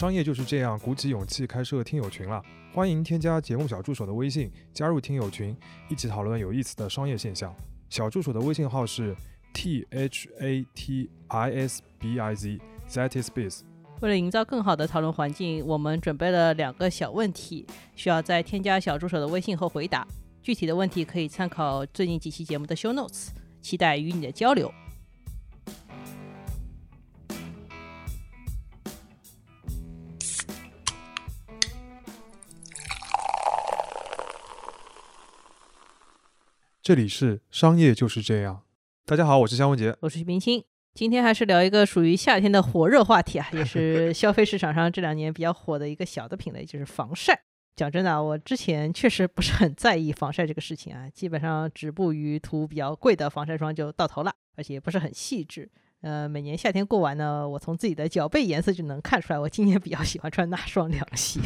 商业就是这样，鼓起勇气开设听友群了。欢迎添加节目小助手的微信，加入听友群，一起讨论有意思的商业现象。小助手的微信号是 t h a t i s b i z that is biz。为了营造更好的讨论环境，我们准备了两个小问题，需要在添加小助手的微信后回答。具体的问题可以参考最近几期节目的 show notes，期待与你的交流。这里是商业就是这样。大家好，我是香文杰。我是徐明星，今天还是聊一个属于夏天的火热话题啊，也是 消费市场上这两年比较火的一个小的品类，就是防晒。讲真的啊，我之前确实不是很在意防晒这个事情啊，基本上止步于涂比较贵的防晒霜就到头了，而且也不是很细致。呃，每年夏天过完呢，我从自己的脚背颜色就能看出来，我今年比较喜欢穿哪双凉鞋。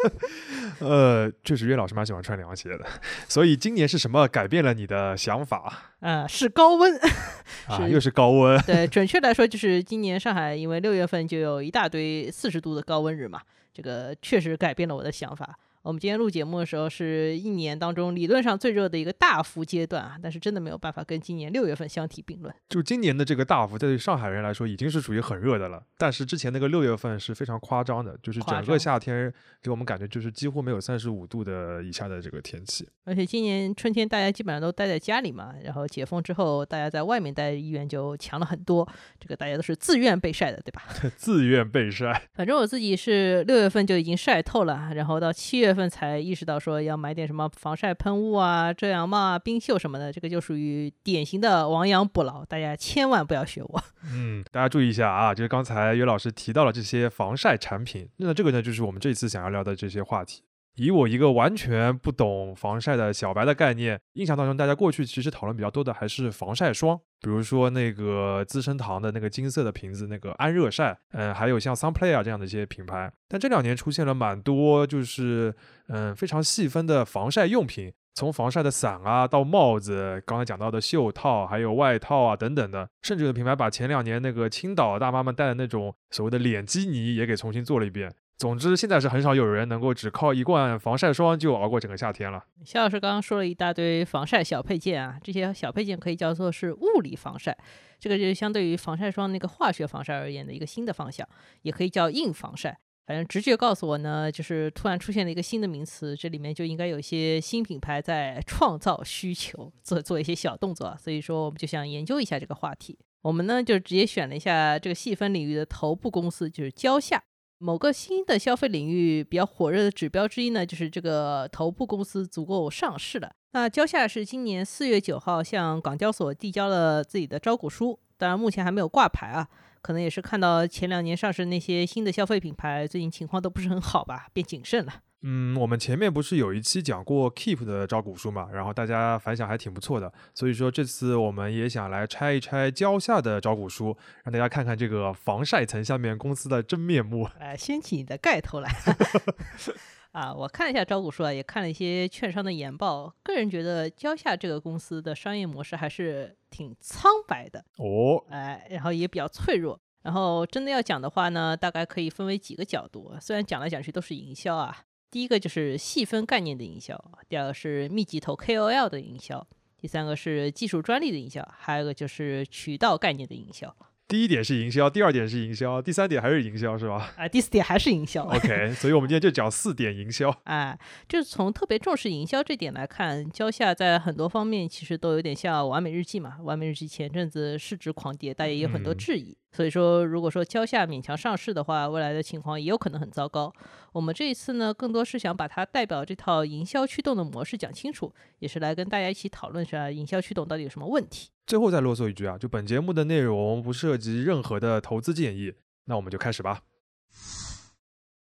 呃，确实，岳老师蛮喜欢穿凉鞋的。所以今年是什么改变了你的想法？呃，是高温。啊，又是高温。对，准确来说，就是今年上海因为六月份就有一大堆四十度的高温日嘛，这个确实改变了我的想法。我们今天录节目的时候，是一年当中理论上最热的一个大幅阶段啊，但是真的没有办法跟今年六月份相提并论。就今年的这个大幅，对于上海人来说已经是属于很热的了，但是之前那个六月份是非常夸张的，就是整个夏天给我们感觉就是几乎没有三十五度的以下的这个天气。而且今年春天大家基本上都待在家里嘛，然后解封之后，大家在外面待的意愿就强了很多。这个大家都是自愿被晒的，对吧？自愿被晒。反正我自己是六月份就已经晒透了，然后到七月。份才意识到说要买点什么防晒喷雾啊、遮阳帽啊、冰袖什么的，这个就属于典型的亡羊补牢，大家千万不要学我。嗯，大家注意一下啊，就是刚才于老师提到了这些防晒产品，那这个呢就是我们这次想要聊的这些话题。以我一个完全不懂防晒的小白的概念，印象当中，大家过去其实讨论比较多的还是防晒霜，比如说那个资生堂的那个金色的瓶子，那个安热晒，嗯，还有像 Sunplay 啊这样的一些品牌。但这两年出现了蛮多，就是嗯非常细分的防晒用品，从防晒的伞啊到帽子，刚才讲到的袖套，还有外套啊等等的，甚至有的品牌把前两年那个青岛大妈们戴的那种所谓的脸基尼也给重新做了一遍。总之，现在是很少有人能够只靠一罐防晒霜就熬过整个夏天了。肖老师刚刚说了一大堆防晒小配件啊，这些小配件可以叫做是物理防晒，这个就是相对于防晒霜那个化学防晒而言的一个新的方向，也可以叫硬防晒。反正直觉告诉我呢，就是突然出现了一个新的名词，这里面就应该有一些新品牌在创造需求，做做一些小动作。所以说，我们就想研究一下这个话题。我们呢就直接选了一下这个细分领域的头部公司，就是蕉下。某个新的消费领域比较火热的指标之一呢，就是这个头部公司足够上市了。那蕉下是今年四月九号向港交所递交了自己的招股书，当然目前还没有挂牌啊，可能也是看到前两年上市那些新的消费品牌最近情况都不是很好吧，变谨慎了。嗯，我们前面不是有一期讲过 Keep 的招股书嘛，然后大家反响还挺不错的，所以说这次我们也想来拆一拆蕉下的招股书，让大家看看这个防晒层下面公司的真面目。来，掀起你的盖头来。啊，我看了一下招股书啊，也看了一些券商的研报，个人觉得蕉下这个公司的商业模式还是挺苍白的哦，哎，然后也比较脆弱。然后真的要讲的话呢，大概可以分为几个角度，虽然讲来讲去都是营销啊。第一个就是细分概念的营销，第二个是密集投 KOL 的营销，第三个是技术专利的营销，还有一个就是渠道概念的营销。第一点是营销，第二点是营销，第三点还是营销，是吧？啊，第四点还是营销。OK，所以我们今天就讲四点营销。哎，就是从特别重视营销这点来看，蕉下在很多方面其实都有点像完美日记嘛。完美日记前阵子市值狂跌，大家也有很多质疑。所以说，如果说蕉下勉强上市的话，未来的情况也有可能很糟糕。我们这一次呢，更多是想把它代表这套营销驱动的模式讲清楚，也是来跟大家一起讨论一下营销驱动到底有什么问题。最后再啰嗦一句啊，就本节目的内容不涉及任何的投资建议，那我们就开始吧。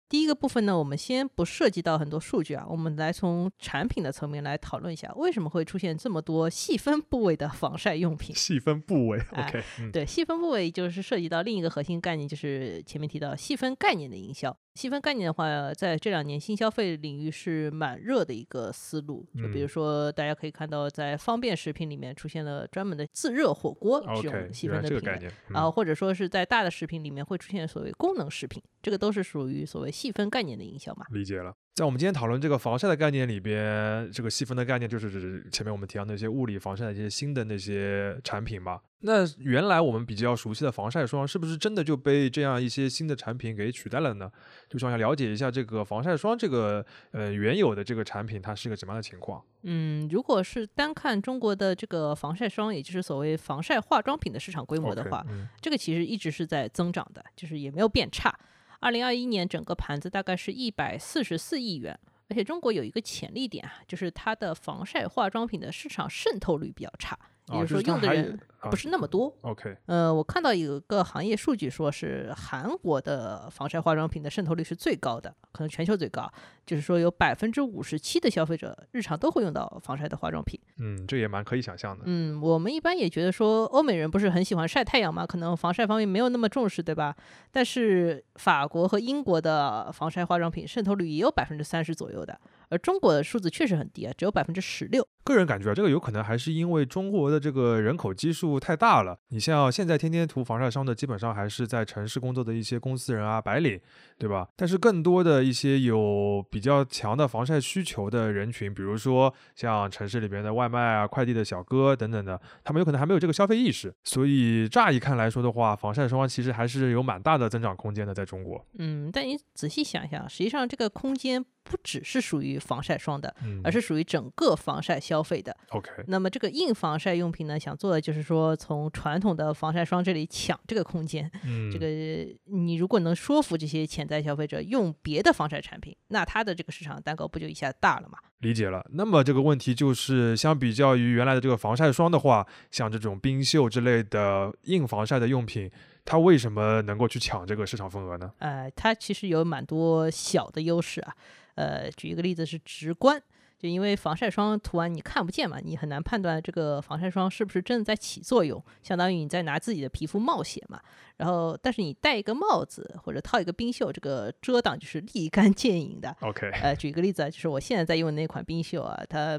第一个部分呢，我们先不涉及到很多数据啊，我们来从产品的层面来讨论一下，为什么会出现这么多细分部位的防晒用品？细分部位，OK，对，细分部位就是涉及到另一个核心概念，就是前面提到细分概念的营销。细分概念的话，在这两年新消费领域是蛮热的一个思路。就比如嗯说，大家可以看到，在方便食品里面出现了专门的自热火锅这种细分的品类。这个概念，啊、嗯或者说是在大的食品里面会出现所谓功能食品，这个都是属于所谓细分概念的营销嘛。理解了。在我们今天讨论这个防晒的概念里边，这个细分的概念就是指前面我们提到那些物理防晒的一些新的那些产品嘛。那原来我们比较熟悉的防晒霜，是不是真的就被这样一些新的产品给取代了呢？就想要了解一下这个防晒霜这个呃原有的这个产品，它是一个什么样的情况嗯，如果是单看中国的这个防晒霜，也就是所谓防晒化妆品的市场规模的话，嗯这个其实一直是在增长的，就是也没有变差。二零二一年整个盘子大概是一百四十四亿元，而且中国有一个潜力点啊，就是它的防晒化妆品的市场渗透率比较差，也哦就是说用的人啊不是那么多。OK，呃，我看到有个行业数据说是韩国的防晒化妆品的渗透率是最高的，可能全球最高，就是说有百分之五十七的消费者日常都会用到防晒的化妆品。嗯，这也蛮可以想象的。嗯，我们一般也觉得说，欧美人不是很喜欢晒太阳嘛，可能防晒方面没有那么重视，对吧？但是法国和英国的防晒化妆品渗透率也有百分之三十左右的，而中国的数字确实很低啊，只有百分之十六。个人感觉啊，这个有可能还是因为中国的这个人口基数太大了。你像现在天天涂防晒霜的，基本上还是在城市工作的一些公司人啊、白领，对吧？但是更多的一些有比较强的防晒需求的人群，比如说像城市里边的外卖啊、快递的小哥等等的，他们有可能还没有这个消费意识。所以乍一看来说的话，防晒霜其实还是有蛮大的增长空间的，在中国。嗯，但你仔细想一想，实际上这个空间不只是属于防晒霜的，嗯，而是属于整个防晒消费的。OK，那么这个硬防晒用品呢，想做的就是说从传统的防晒霜这里抢这个空间。嗯，这个你如果能说服这些潜在消费者用别的防晒产品，那它的这个市场蛋糕不就一下大了嘛？理解了。那么这个问题就是，相比较于原来的这个防晒霜的话，像这种冰袖之类的硬防晒的用品，它为什么能够去抢这个市场份额呢？呃，它其实有蛮多小的优势啊。呃，举一个例子是直观，就因为防晒霜涂完你看不见嘛，你很难判断这个防晒霜是不是真的在起作用，相当于你在拿自己的皮肤冒险嘛。然后，但是你戴一个帽子或者套一个冰袖，这个遮挡就是立竿见影的。OK，呃，举一个例子啊，就是我现在在用的那款冰袖啊，它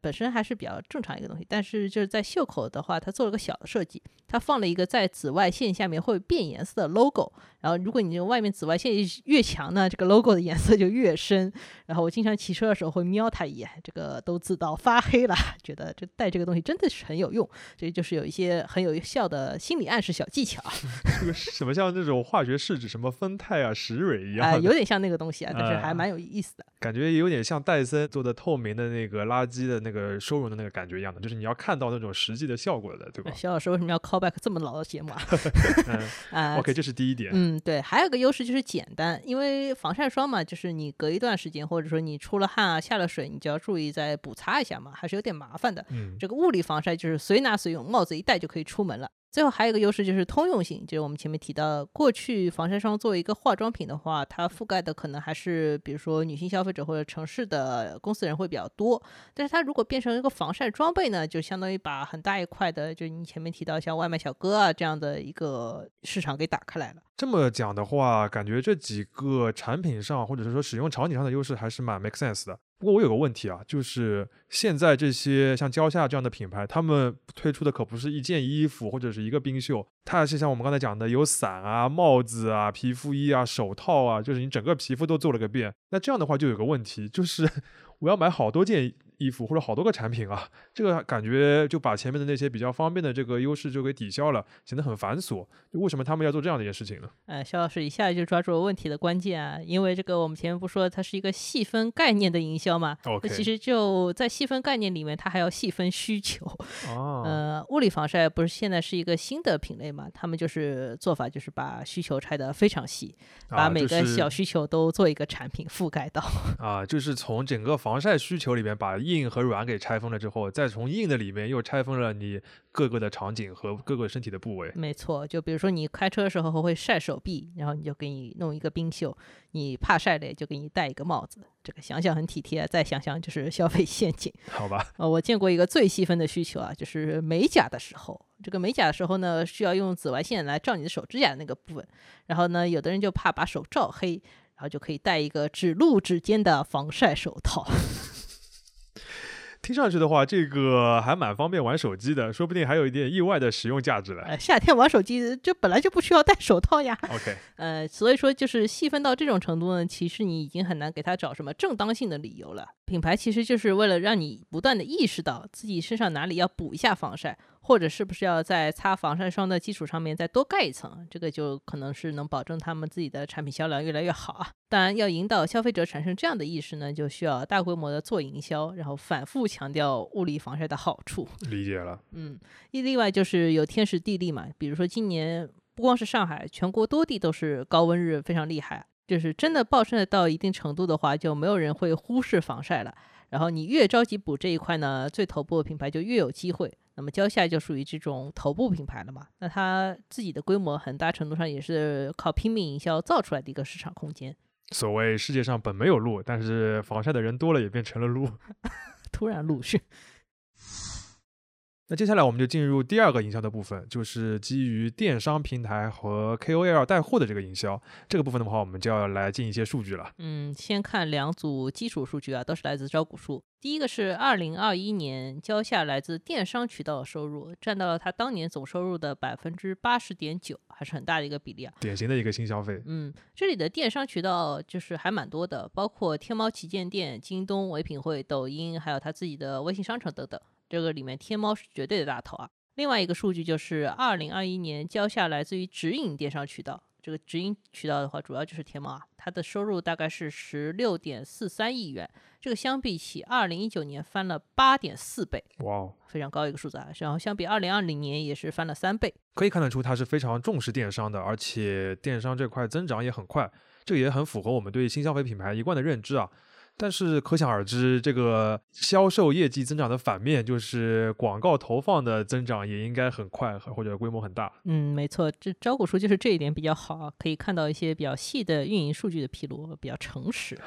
本身还是比较正常一个东西，但是就是在袖口的话，它做了个小的设计，它放了一个在紫外线下面会变颜色的 logo。然后，如果你这外面紫外线越强呢，这个 logo 的颜色就越深。然后我经常骑车的时候会瞄它一眼，这个都自到发黑了，觉得这戴这个东西真的是很有用。这就是有一些很有效的心理暗示小技巧啊，这个什么像那种化学试纸，什么酚酞啊、石蕊一样啊、的，有点像那个东西啊，但是还啊蛮有意思的。感觉有点像戴森做的透明的那个垃圾的那个收容的那个感觉一样的，就是你要看到那种实际的效果的，对吧？肖老师为什么要 call back 这么老的节目啊？嗯啊、，OK，这是第一点。嗯，对，还有个优势就是简单，因为防晒霜嘛，就是你隔一段时间，或者说你出了汗啊、下了水，你就要注意再补擦一下嘛，还是有点麻烦的。嗯这个物理防晒就是随拿随用，帽子一戴就可以出门了。最后还有一个优势就是通用性，就是我们前面提到，过去防晒霜作为一个化妆品的话，它覆盖的可能还是比如说女性消费者或者城市的公司人会比较多。但是它如果变成一个防晒装备呢，就相当于把很大一块的，就你前面提到像外卖小哥啊这样的一个市场给打开来了。这么讲的话，感觉这几个产品上或者是说使用场景上的优势还是蛮 make sense 的。不过我有个问题啊，就是现在这些像蕉下这样的品牌，他们推出的可不是一件衣服或者是一个冰袖，它是像我们刚才讲的有伞啊、帽子啊、皮肤衣啊、手套啊，就是你整个皮肤都做了个遍。那这样的话就有个问题，就是 我要买好多件衣服或者好多个产品啊，这个感觉就把前面的那些比较方便的这个优势就给抵消了，显得很繁琐。就为什么他们要做这样的一件事情呢？呃，肖老师一下就抓住了问题的关键啊，因为这个我们前面不说它是一个细分概念的营销嘛，OK，那其实就在细分概念里面，它还要细分需求。哦，呃，物理防晒不是现在是一个新的品类嘛？他们就是做法就是把需求拆得非常细，把啊每个小需求都做一个产品覆盖到。啊，就是从整个防晒需求里面把硬和软给拆分了之后，再从硬的里面又拆分了你各个的场景和各个身体的部位。没错，就比如说你开车的时候会晒手臂，然后你就给你弄一个冰袖；你怕晒累就给你戴一个帽子。这个想想很体贴，再想想就是消费陷阱。好吧，呃，我见过一个最细分的需求啊，就是美甲的时候，这个美甲的时候呢，需要用紫外线来照你的手指甲的那个部分，然后呢，有的人就怕把手照黑。然后就可以戴一个只露指尖的防晒手套。听上去的话，这个还蛮方便玩手机的，说不定还有一点意外的实用价值嘞。呃，夏天玩手机就本来就不需要戴手套呀。OK，呃，所以说就是细分到这种程度呢，其实你已经很难给他找什么正当性的理由了。品牌其实就是为了让你不断的意识到自己身上哪里要补一下防晒，或者是不是要在擦防晒霜的基础上面再多盖一层，这个就可能是能保证他们自己的产品销量越来越好啊。当然，要引导消费者产生这样的意识呢，就需要大规模的做营销，然后反复强调物理防晒的好处。理解了。嗯，一另外就是有天时地利嘛，比如说今年不光是上海，全国多地都是高温日，非常厉害。就是真的暴晒到一定程度的话，就没有人会忽视防晒了。然后你越着急补这一块呢，最头部的品牌就越有机会。那么蕉下就属于这种头部品牌了嘛，那它自己的规模很大程度上也是靠拼命营销造出来的一个市场空间。所谓世界上本没有路，但是防晒的人多了，也变成了路。突然陆续，那接下来我们就进入第二个营销的部分，就是基于电商平台和 KOL 带货的这个营销。这个部分的话，我们就要来进一些数据了。嗯，先看两组基础数据啊，都是来自招股书。第一个是二零二一年交下来自电商渠道的收入，占到了他当年总收入的百分之八十点九，还是很大的一个比例啊。典型的一个新消费，嗯，这里的电商渠道就是还蛮多的，包括天猫旗舰店、京东、唯品会、抖音，还有他自己的微信商城等等。这个里面天猫是绝对的大头啊。另外一个数据就是二零二一年交下来自于直营电商渠道，这个直营渠道的话，主要就是天猫啊，它的收入大概是十六点四三亿元，这个相比起二零一九年翻了八点四倍，哇哦，非常高一个数字啊。然后相比二零二零年也是翻了三倍。可以看得出它是非常重视电商的，而且电商这块增长也很快，这个也很符合我们对新消费品牌一贯的认知啊。但是可想而知，这个销售业绩增长的反面就是广告投放的增长也应该很快，或者规模很大。嗯，没错，这招股书就是这一点比较好啊，可以看到一些比较细的运营数据的披露，比较诚实。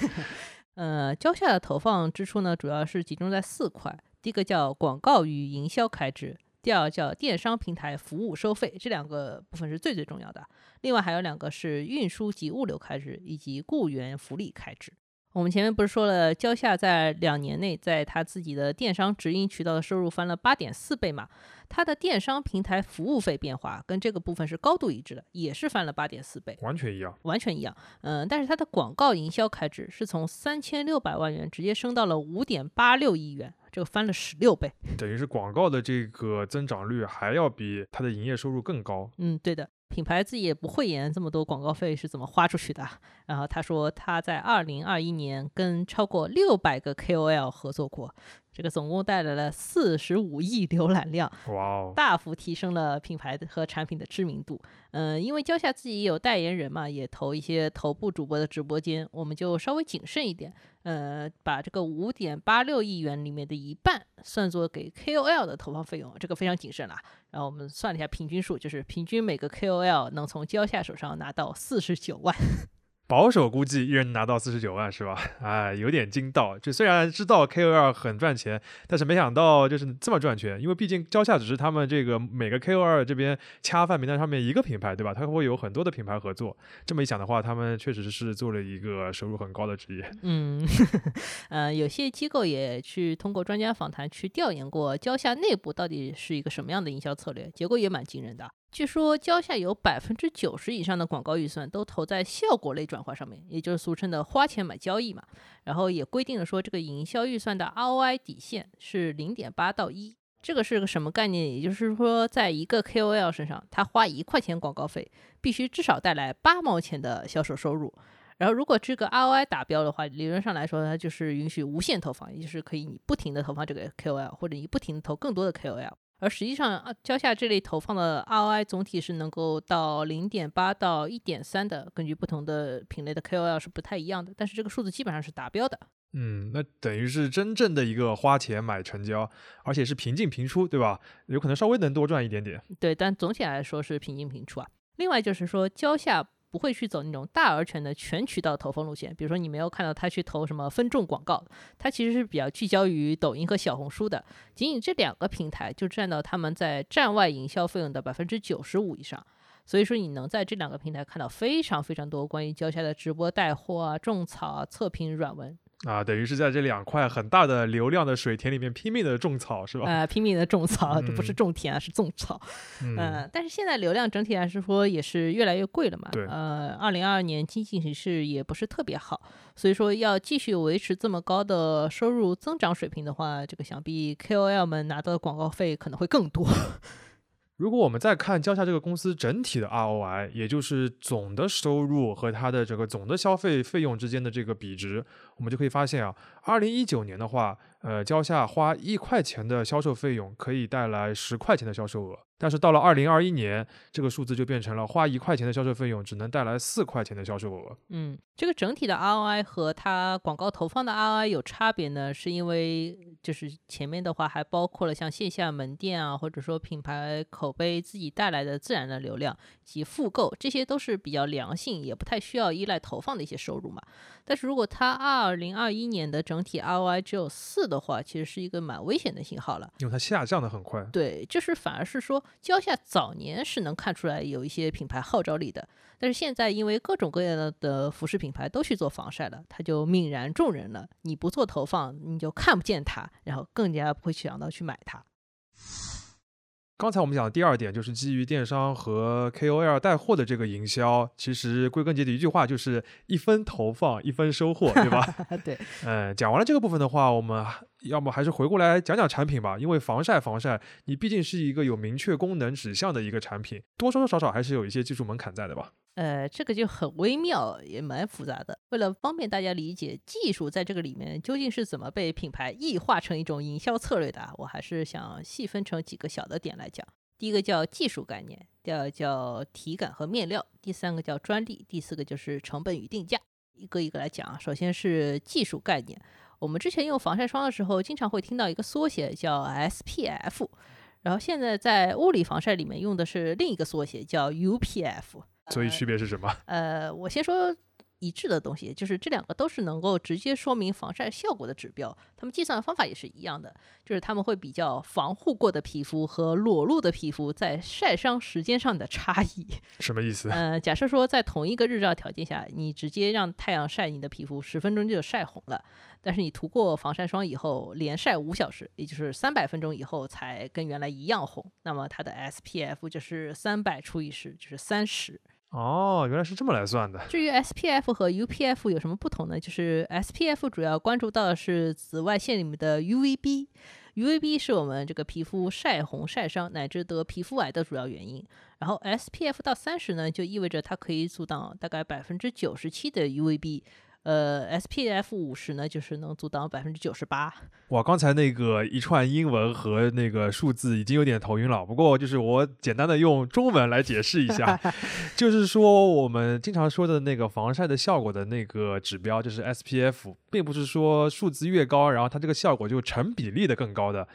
呃，交下的投放支出呢，主要是集中在四块，第一个叫广告与营销开支，第二个叫电商平台服务收费，这两个部分是最最重要的。另外还有两个是运输及物流开支以及雇员福利开支。我们前面不是说了，蕉下在两年内在他自己的电商直营渠道的收入翻了八点四倍嘛？它的电商平台服务费变化跟这个部分是高度一致的，也是翻了八点四倍，完全一样。完全一样。嗯，但是它的广告营销开支是从三千六百万元直接升到了五点八六亿元，这个翻了十六倍。等于是广告的这个增长率还要比它的营业收入更高。嗯，对的。品牌自己也不讳言这么多广告费是怎么花出去的。然后他说他在二零二一年跟超过六百个 KOL 合作过，这个总共带来了四十五亿浏览量，哇哦，大幅提升了品牌和产品的知名度。嗯，因为蕉下自己也有代言人嘛，也投一些头部主播的直播间，我们就稍微谨慎一点。呃，把这个五点八六亿元里面的一半算作给 KOL 的投放费用，这个非常谨慎啦。然后我们算了一下平均数，就是平均每个 KOL 能从蕉下手上拿到四十九万。保守估计一人拿到四十九万是吧？哎，有点惊到。就虽然知道 KOL 很赚钱，但是没想到就是这么赚钱。因为毕竟蕉下只是他们这个每个 KOL 这边恰饭名单上面一个品牌，对吧？它会有很多的品牌合作。这么一想的话，他们确实是做了一个收入很高的职业。嗯，呃，有些机构也去通过专家访谈去调研过蕉下内部到底是一个什么样的营销策略，结果也蛮惊人的。据说蕉下有百分之九十以上的广告预算都投在效果类转化上面，也就是俗称的花钱买交易嘛。然后也规定了说，这个营销预算的 ROI 底线是零点八到一。这个是个什么概念？也就是说，在一个 KOL 身上，他花一块钱广告费，必须至少带来八毛钱的销售收入。然后，如果这个 ROI 达标的话，理论上来说，它就是允许无限投放，也就是可以你不停的投放这个 KOL，或者你不停的投更多的 KOL。而实际上，啊，蕉下这类投放的 ROI 总体是能够到零点八到一点三的，根据不同的品类的 KOL 是不太一样的，但是这个数字基本上是达标的。嗯，那等于是真正的一个花钱买成交，而且是平进平出，对吧？有可能稍微能多赚一点点。对，但总体来说是平进平出啊。另外就是说，蕉下不会去走那种大而全的全渠道投放路线，比如说你没有看到他去投什么分众广告，他其实是比较聚焦于抖音和小红书的，仅仅这两个平台就占到他们在站外营销费用的百分之九十五以上。所以说你能在这两个平台看到非常非常多关于蕉下的直播带货啊、种草啊、测评软文。啊，等于是在这两块很大的流量的水田里面拼命的种草，是吧？呃，拼命的种草，这不是嗯种田啊，是种草。嗯，呃，但是现在流量整体来说也是越来越贵了嘛。对呃，二零二二年经济形势也不是特别好，所以说要继续维持这么高的收入增长水平的话，这个想必 KOL 们拿到的广告费可能会更多。如果我们再看蕉下这个公司整体的 ROI，也就是总的收入和它的这个总的消费费用之间的这个比值，我们就可以发现啊，二零一九年的话，呃，蕉下花一块钱的销售费用可以带来十块钱的销售额，但是到了二零二一年，这个数字就变成了花一块钱的销售费用只能带来四块钱的销售额。嗯，这个整体的 ROI 和它广告投放的 ROI 有差别呢，是因为就是前面的话还包括了像线下门店啊，或者说品牌口碑自己带来的自然的流量及复购，这些都是比较良性，也不太需要依赖投放的一些收入嘛。但是如果它二零二一年的整体 ROI 只有四的话，其实是一个蛮危险的信号了。因为它下降的很快。对，就是反而是说，蕉下早年是能看出来有一些品牌号召力的，但是现在因为各种各样的的服饰品牌都去做防晒了，它就泯然众人了。你不做投放，你就看不见它，然后更加不会想到去买它。刚才我们讲的第二点就是基于电商和 KOL 带货的这个营销，其实归根结底一句话就是一分投放一分收获，对吧？对，嗯，讲完了这个部分的话，我们要么还是回过来讲讲产品吧，因为防晒防晒，你毕竟是一个有明确功能指向的一个产品，多多少少还是有一些技术门槛在的吧？呃，这个就很微妙，也蛮复杂的。为了方便大家理解，技术在这个里面究竟是怎么被品牌异化成一种营销策略的啊，我还是想细分成几个小的点来讲。第一个叫技术概念，第二个叫体感和面料，第三个叫专利，第四个就是成本与定价。一个一个来讲啊，首先是技术概念。我们之前用防晒霜的时候，经常会听到一个缩写叫 SPF，然后现在在物理防晒里面用的是另一个缩写叫 UPF。所以区别是什么？呃，我先说一致的东西，就是这两个都是能够直接说明防晒效果的指标，他们计算方法也是一样的，就是他们会比较防护过的皮肤和裸露的皮肤在晒伤时间上的差异。什么意思？呃，假设说在同一个日照条件下，你直接让太阳晒你的皮肤十分钟就晒红了，但是你涂过防晒霜以后，连晒五小时，也就是三百分钟以后才跟原来一样红，那么它的 SPF 就是三百除以十，就是三十。哦，原来是这么来算的。至于 SPF 和 UPF 有什么不同呢？就是 SPF 主要关注到的是紫外线里面的 UVB。UVB 是我们这个皮肤晒红、晒伤乃至得皮肤癌的主要原因。然后 SPF 到三十呢，就意味着它可以阻挡大概百分之九十七的 UVB。呃，SPF 五十呢，就是能阻挡百分之九十八。哇，刚才那个一串英文和那个数字已经有点头晕了。不过就是我简单的用中文来解释一下，就是说我们经常说的那个防晒的效果的那个指标，就是 SPF，并不是说数字越高，然后它这个效果就成比例的更高的。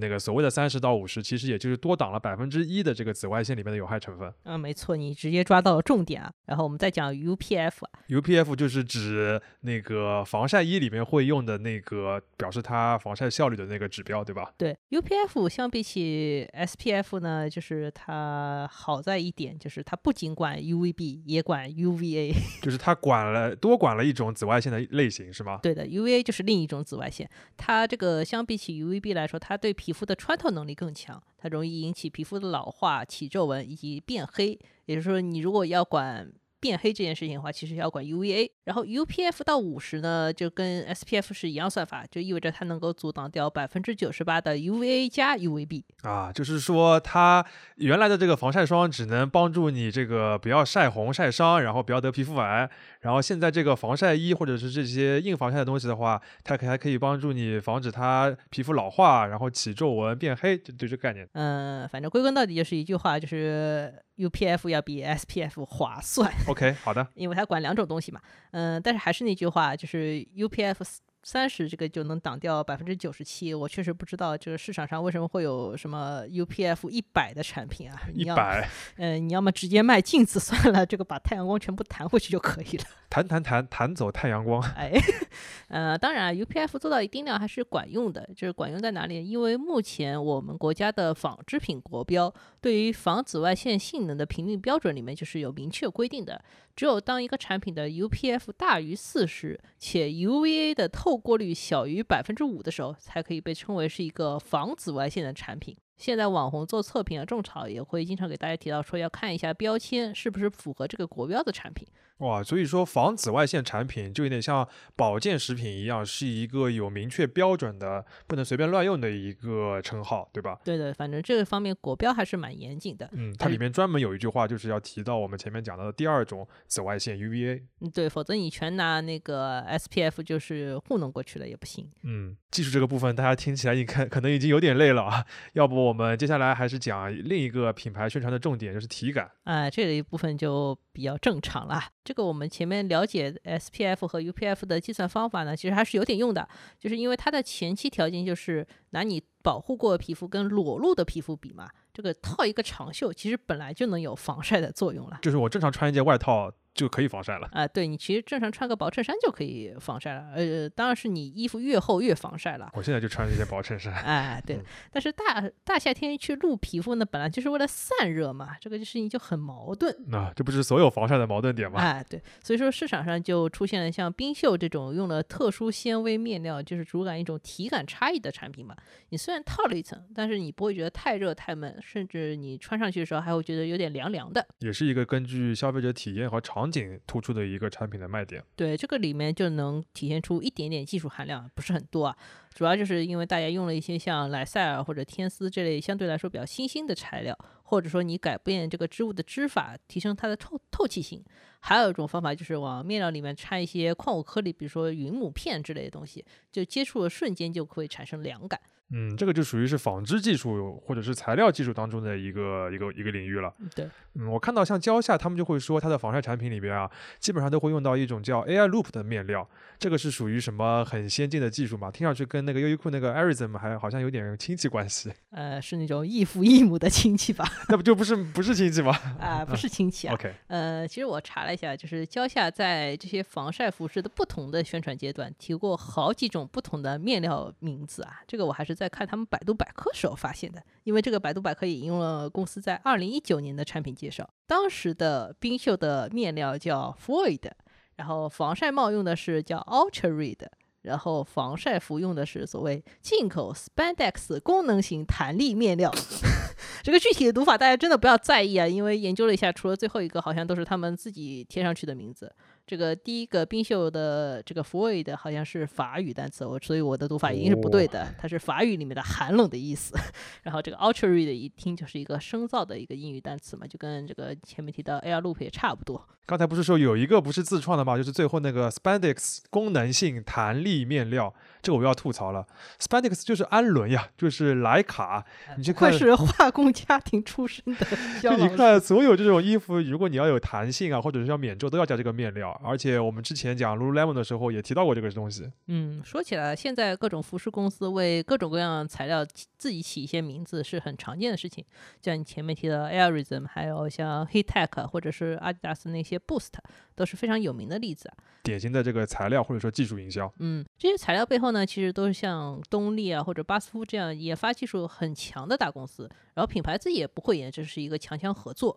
那个所谓的三十到五十，其实也就是多挡了百分之一的这个紫外线里面的有害成分。嗯，没错，你直接抓到了重点啊。然后我们再讲 UPF 啊，UPF 就是指那个防晒衣里面会用的那个表示它防晒效率的那个指标，对吧？对，UPF 相比起 SPF 呢，就是它好在一点，就是它不仅管 UVB，也管 UVA。就是它管了多管了一种紫外线的类型，是吗？对的，UVA 就是另一种紫外线，它这个相比起 UVB 来说，它对皮肤的穿透能力更强，它容易引起皮肤的老化、起皱纹以及变黑。也就是说，你如果要管变黑这件事情的话，其实要管 UVA。然后 UPF 到五十呢，就跟 SPF 是一样算法，就意味着它能够阻挡掉百分之九十八的 UVA 加 UVB。啊，就是说它原来的这个防晒霜只能帮助你这个不要晒红晒伤，然后不要得皮肤癌。然后现在这个防晒衣或者是这些硬防晒的东西的话，它可还可以帮助你防止它皮肤老化，然后起皱纹、变黑，就对这个概念。嗯，反正归根到底就是一句话，就是 UPF 要比 SPF 划算，OK，好的，因为它管两种东西嘛。嗯，但是还是那句话，就是 UPF 三十这个就能挡掉百分之九十七。我确实不知道这个市场上为什么会有什么 UPF 一百的产品啊？一百，嗯，你要么直接卖镜子 算了，这个把太阳光全部弹回去就可以了。弹弹弹弹走太阳光。哎，呃，当然 UPF 做到一定量还是管用的。就是管用在哪里？因为目前我们国家的纺织品国标对于防紫外线性能的评定标准里面就是有明确规定的。只有当一个产品的 UPF 大于四十，且 UVA 的透过率小于百分之五的时候，才可以被称为是一个防紫外线的产品。现在网红做测评啊，种草也会经常给大家提到说，要看一下标签是不是符合这个国标的产品。哇，所以说防紫外线产品就有点像保健食品一样，是一个有明确标准的，不能随便乱用的一个称号，对吧？对的，反正这个方面国标还是蛮严谨的。嗯，它里面专门有一句话，就是要提到我们前面讲到的第二种紫外线 UVA。嗯，对，否则你全拿那个 SPF 就是糊弄过去了也不行。嗯，技术这个部分大家听起来你看 可能已经有点累了啊，要不我们接下来还是讲另一个品牌宣传的重点，就是体感。啊，这一部分就比较正常了。这个我们前面了解 SPF 和 UPF 的计算方法呢，其实还是有点用的，就是因为它的前期条件就是拿你保护过的皮肤跟裸露的皮肤比嘛，这个套一个长袖其实本来就能有防晒的作用了。就是我正常穿一件外套。就可以防晒了啊！对你其实正常穿个薄衬衫就可以防晒了，呃，当然是你衣服越厚越防晒了。我现在就穿这件薄衬衫。哎，对，但是大大夏天去露皮肤呢，本来就是为了散热嘛，这个事情就很矛盾。那这不是所有防晒的矛盾点吗？哎，对，所以说市场上就出现了像冰袖这种用了特殊纤维面料，就是主感一种体感差异的产品嘛。你虽然套了一层，但是你不会觉得太热太闷，甚至你穿上去的时候还会觉得有点凉凉的。也是一个根据消费者体验和场场景突出的。一个产品的卖点，对这个里面就能体现出一点点技术含量，不是很多啊。主要就是因为大家用了一些像莱赛尔或者天丝这类相对来说比较新兴的材料，或者说你改变这个织物的织法，提升它的透透气性。还有一种方法就是往面料里面掺一些矿物颗粒，比如说云母片之类的东西，就接触的瞬间就会产生凉感。嗯，这个就属于是纺织技术或者是材料技术当中的一个一个一个领域了。对，嗯，我看到像蕉下他们就会说，它的防晒产品里边啊，基本上都会用到一种叫 AI Loop 的面料。这个是属于什么很先进的技术嘛？听上去跟那个优衣库那个 Arism 还好像有点亲戚关系。呃，是那种异父异母的亲戚吧？那不就不是不是亲戚吗？啊，不是亲戚啊。OK。呃，其实我查了一下，就是蕉下在这些防晒服饰的不同的宣传阶段提过好几种不同的面料名字啊。这个我还是在看他们百度百科时候发现的，因为这个百度百科引用了公司在二零一九年的产品介绍，当时的冰袖的面料叫 Floyd。然后防晒帽用的是叫 Ultra Red，然后防晒服用的是所谓进口 Spandex 功能型弹力面料。这个具体的读法大家真的不要在意啊，因为研究了一下，除了最后一个好像都是他们自己贴上去的名字。这个第一个冰袖的这个 void 好像是法语单词，我所以我的读法一定是不对的，它是法语里面的寒冷的意思。然后这个 ultrare 的一听就是一个生造的一个英语单词嘛，就跟这个前面提到 Air Loop 也差不多。刚才不是说有一个不是自创的吗？就是最后那个 Spandex 功能性弹力面料，这个我要吐槽了。Spandex 就是氨纶呀，就是莱卡。你去看，是化工家庭出身的。就 你看所有这种衣服，如果你要有弹性啊，或者是要免皱，都要加这个面料。而且我们之前讲 Lululemon 的时候也提到过这个东西。嗯，说起来，现在各种服饰公司为各种各样材料自己起一些名字是很常见的事情。像你前面提到 Airism，还有像 Heattech 或者是阿迪达斯那些。Boost 都是非常有名的例子啊，典型的这个材料或者说技术营销。嗯，这些材料背后呢，其实都是像东丽啊或者巴斯夫这样研发技术很强的大公司，然后品牌自己也不会演，这是一个强强合作。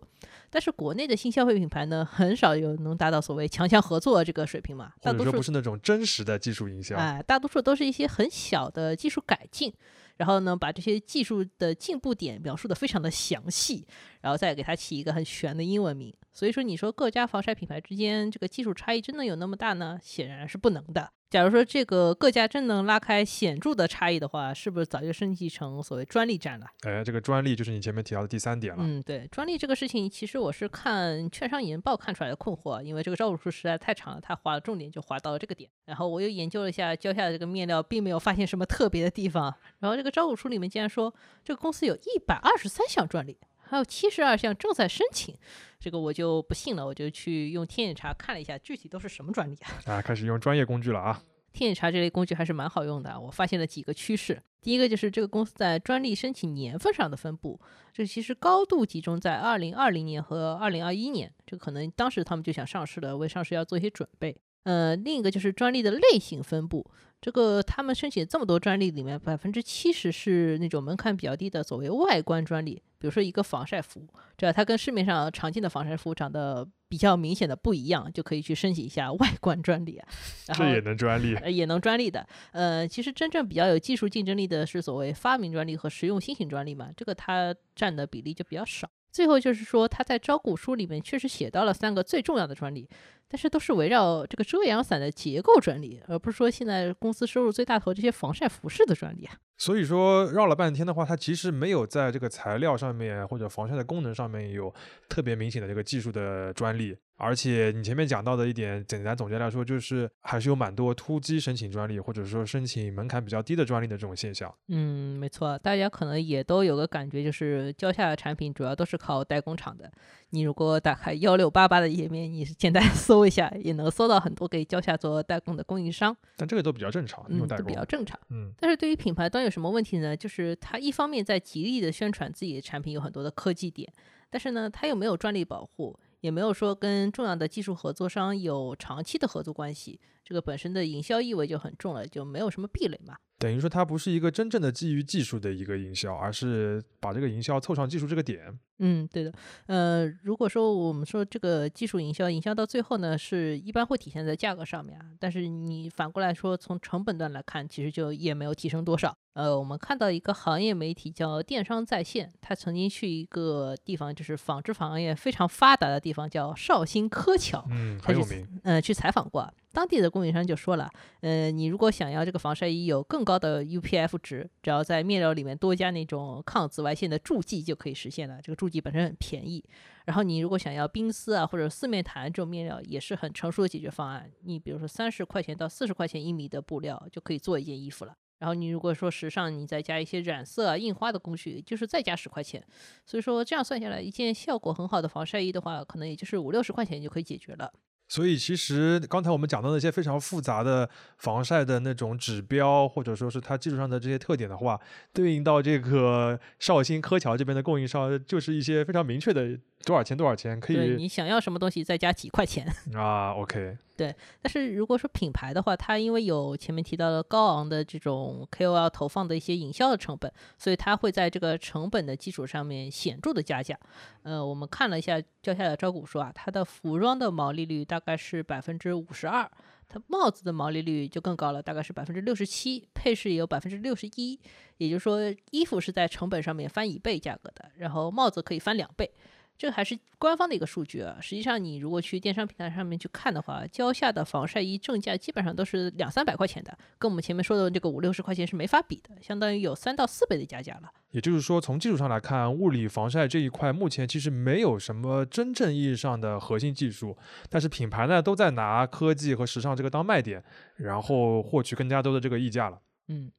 但是国内的新消费品牌呢，很少有能达到所谓强强合作这个水平嘛，大多数不是那种真实的技术营销。哎，大多数都是一些很小的技术改进。然后呢，把这些技术的进步点描述的非常的详细，然后再给它起一个很玄的英文名。所以说，你说各家防晒品牌之间这个技术差异真的有那么大呢？显然是不能的。假如说这个各家真能拉开显著的差异的话，是不是早就升级成所谓专利战了？哎，这个专利就是你前面提到的第三点了。嗯，对，专利这个事情，其实我是看券商研报看出来的困惑，因为这个招股书实在太长了，他划了重点就划到了这个点。然后我又研究了一下蕉下的这个面料，并没有发现什么特别的地方。然后这个招股书里面竟然说，这个公司有一百二十三项专利。还有七十二项正在申请，这个我就不信了，我就去用天眼查看了一下，具体都是什么专利啊？啊，开始用专业工具了啊！天眼查这类工具还是蛮好用的，我发现了几个趋势。第一个就是这个公司在专利申请年份上的分布，这其实高度集中在二零二零年和二零二一年，这可能当时他们就想上市了，为上市要做一些准备。呃，另一个就是专利的类型分布。这个他们申请这么多专利里面，百分之七十是那种门槛比较低的所谓外观专利，比如说一个防晒服，只要它跟市面上常见的防晒服长得比较明显的不一样，就可以去申请一下外观专利啊。这也能专利？也能专利的。呃，其实真正比较有技术竞争力的是所谓发明专利和实用新型专利嘛，这个它占的比例就比较少。最后就是说，他在招股书里面确实写到了三个最重要的专利。但是都是围绕这个遮阳伞的结构专利，而不是说现在公司收入最大头这些防晒服饰的专利啊。所以说绕了半天的话，它其实没有在这个材料上面或者防晒的功能上面有特别明显的这个技术的专利。而且你前面讲到的一点，简单总结来说，就是还是有蛮多突击申请专利，或者说申请门槛比较低的专利的这种现象。嗯，没错，大家可能也都有个感觉，就是蕉下的产品主要都是靠代工厂的。你如果打开幺六八八的页面，你是简单搜一下，也能搜到很多给蕉下做代工的供应商。但这个都比较正常，嗯，都比较正常。嗯，但是对于品牌端有什么问题呢？就是它一方面在极力的宣传自己的产品有很多的科技点，但是呢，它又没有专利保护。也没有说跟重要的技术合作商有长期的合作关系，这个本身的营销意味就很重了，就没有什么壁垒嘛。等于说它不是一个真正的基于技术的一个营销，而是把这个营销凑上技术这个点。嗯，对的。呃，如果说我们说这个技术营销，营销到最后呢，是一般会体现在价格上面啊。但是你反过来说，从成本端来看，其实就也没有提升多少。呃，我们看到一个行业媒体叫电商在线，他曾经去一个地方，就是纺织行业非常发达的地方，叫绍兴柯桥，嗯，很有名。呃，去采访过，当地的供应商就说了，呃，你如果想要这个防晒衣有更高的 UPF 值，只要在面料里面多加那种抗紫外线的助剂就可以实现了。这个助剂本身很便宜。然后你如果想要冰丝啊或者四面弹这种面料，也是很成熟的解决方案。你比如说三十块钱到四十块钱一米的布料就可以做一件衣服了。然后你如果说时尚，你再加一些染色啊、印花的工序，就是再加十块钱。所以说这样算下来，一件效果很好的防晒衣的话，可能也就是五六十块钱就可以解决了。所以其实刚才我们讲到那些非常复杂的防晒的那种指标，或者说是它技术上的这些特点的话，对应到这个绍兴柯桥这边的供应商，就是一些非常明确的。多少钱？多少钱？可以，你想要什么东西再加几块钱 啊？OK，对。但是如果说品牌的话，它因为有前面提到的高昂的这种 KOL 投放的一些营销的成本，所以它会在这个成本的基础上面显著的加价。呃，我们看了一下交下的招股书啊，它的服装的毛利率大概是百分之五十二，它帽子的毛利率就更高了，大概是百分之六十七，配饰也有百分之六十一。也就是说，衣服是在成本上面翻一倍价格的，然后帽子可以翻两倍。这个还是官方的一个数据啊。实际上，你如果去电商平台上面去看的话，蕉下的防晒衣正价基本上都是两三百块钱的，跟我们前面说的这个五六十块钱是没法比的，相当于有三到四倍的加价了。也就是说，从技术上来看，物理防晒这一块目前其实没有什么真正意义上的核心技术，但是品牌呢都在拿科技和时尚这个当卖点，然后获取更加多的这个溢价了。嗯。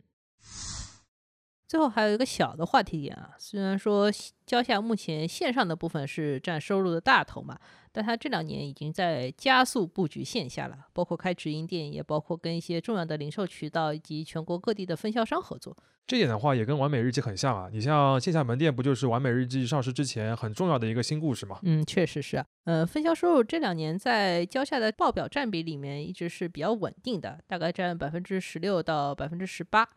最后还有一个小的话题点啊，虽然说蕉下目前线上的部分是占收入的大头嘛，但它这两年已经在加速布局线下了，包括开直营店，也包括跟一些重要的零售渠道以及全国各地的分销商合作。这点的话也跟完美日记很像啊，你像线下门店不就是完美日记上市之前很重要的一个新故事吗？嗯，确实是啊。呃，分销收入这两年在蕉下的报表占比里面一直是比较稳定的，大概占百分之十六到百分之十八。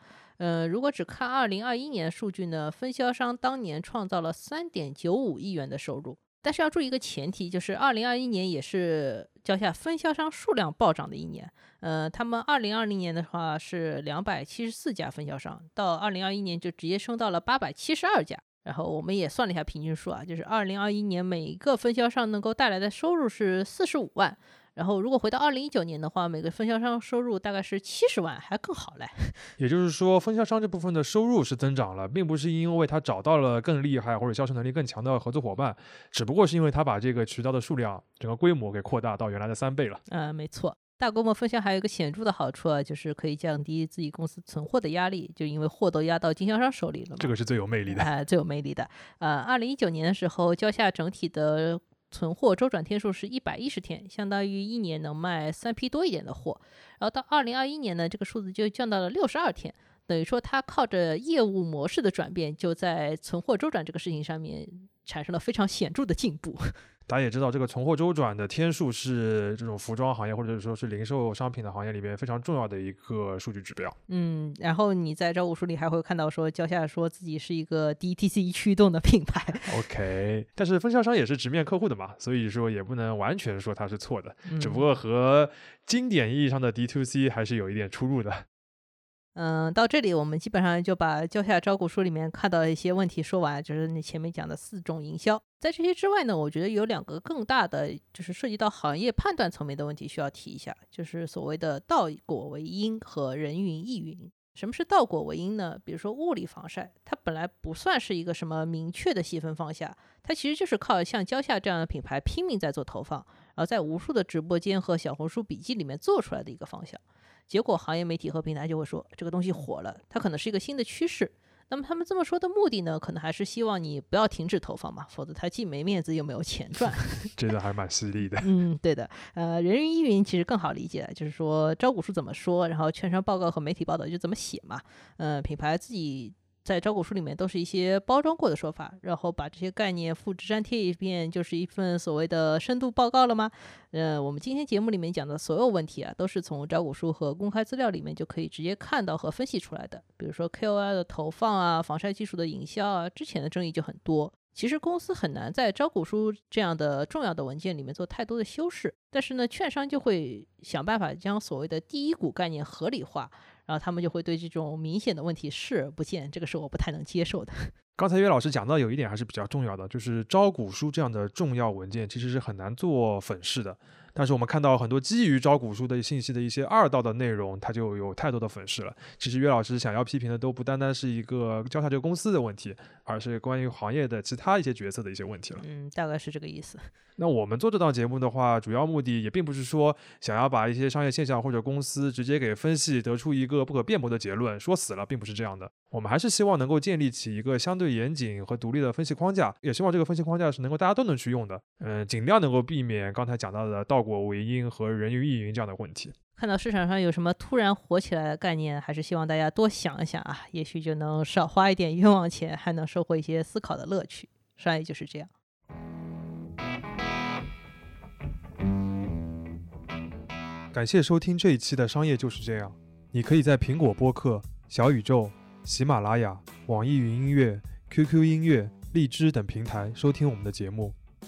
呃，如果只看二零二一年数据呢，分销商当年创造了三点九五亿元的收入。但是要注意一个前提，就是二零二一年也是交下分销商数量暴涨的一年。呃，他们二零二零年的话是两百七十四家分销商，到二零二一年就直接升到了八百七十二家。然后我们也算了一下平均数啊，就是二零二一年每一个分销商能够带来的收入是四十五万。然后，如果回到二零一九年的话，每个分销商收入大概是七十万，还更好嘞。也就是说，分销商这部分的收入是增长了，并不是因为他找到了更厉害或者销售能力更强的合作伙伴，只不过是因为他把这个渠道的数量、整个规模给扩大到原来的三倍了。嗯，没错。大规模分销还有一个显著的好处啊，就是可以降低自己公司存货的压力，就因为货都压到经销商手里了。这个是最有魅力的。哎，最有魅力的。呃，二零一九年的时候，蕉下整体的。存货周转天数是一百一十天，相当于一年能卖三批多一点的货。然后到二零二一年呢，这个数字就降到了六十二天，等于说它靠着业务模式的转变，就在存货周转这个事情上面产生了非常显著的进步。大家也知道，这个存货周转的天数是这种服装行业或者说是零售商品的行业里边非常重要的一个数据指标。嗯，然后你在招股书里还会看到说，蕉下说自己是一个 DTC 驱动的品牌。OK，但是分销商也是直面客户的嘛，所以说也不能完全说它是错的，只不嗯过和经典意义上的 D2C 还是有一点出入的。嗯，到这里我们基本上就把蕉下招股书里面看到的一些问题说完，就是你前面讲的四种营销。在这些之外呢，我觉得有两个更大的，就是涉及到行业判断层面的问题需要提一下，就是所谓的道果为因和人云亦云。什么是道果为因呢？比如说物理防晒，它本来不算是一个什么明确的细分方向，它其实就是靠像蕉下这样的品牌拼命在做投放，然后在无数的直播间和小红书笔记里面做出来的一个方向。结果行业媒体和平台就会说这个东西火了，它可能是一个新的趋势。那么他们这么说的目的呢，可能还是希望你不要停止投放嘛，否则它既没面子又没有钱赚。这个还蛮犀利的。嗯，对的。呃，人云亦云其实更好理解，就是说招股书怎么说，然后券商报告和媒体报道就怎么写嘛。嗯、品牌自己在招股书里面都是一些包装过的说法，然后把这些概念复制粘贴一遍，就是一份所谓的深度报告了吗？呃，我们今天节目里面讲的所有问题啊，都是从招股书和公开资料里面就可以直接看到和分析出来的。比如说 KOL 的投放啊，防晒技术的营销啊，之前的争议就很多。其实公司很难在招股书这样的重要的文件里面做太多的修饰，但是呢，券商就会想办法将所谓的第一股概念合理化，然后他们就会对这种明显的问题视而不见，这个是我不太能接受的。刚才岳老师讲到有一点还是比较重要的，就是招股书这样的重要文件其实是很难做粉饰的。但是我们看到很多基于招股书的信息的一些二道的内容，它就有太多的粉饰了。其实岳老师想要批评的都不单单是一个交叉这个公司的问题，而是关于行业的其他一些角色的一些问题了。嗯，大概是这个意思。那我们做这档节目的话，主要目的也并不是说想要把一些商业现象或者公司直接给分析，得出一个不可辩驳的结论，说死了，并不是这样的。我们还是希望能够建立起一个相对严谨和独立的分析框架，也希望这个分析框架是能够大家都能去用的。嗯，尽量能够避免刚才讲到的倒果为因和人云亦云这样的问题。看到市场上有什么突然火起来的概念，还是希望大家多想一想啊，也许就能少花一点冤枉钱，还能收获一些思考的乐趣。商业就是这样。感谢收听这一期的《商业就是这样》。你可以在苹果播客、小宇宙、喜马拉雅、网易云音乐、QQ 音乐、荔枝等平台收听我们的节目。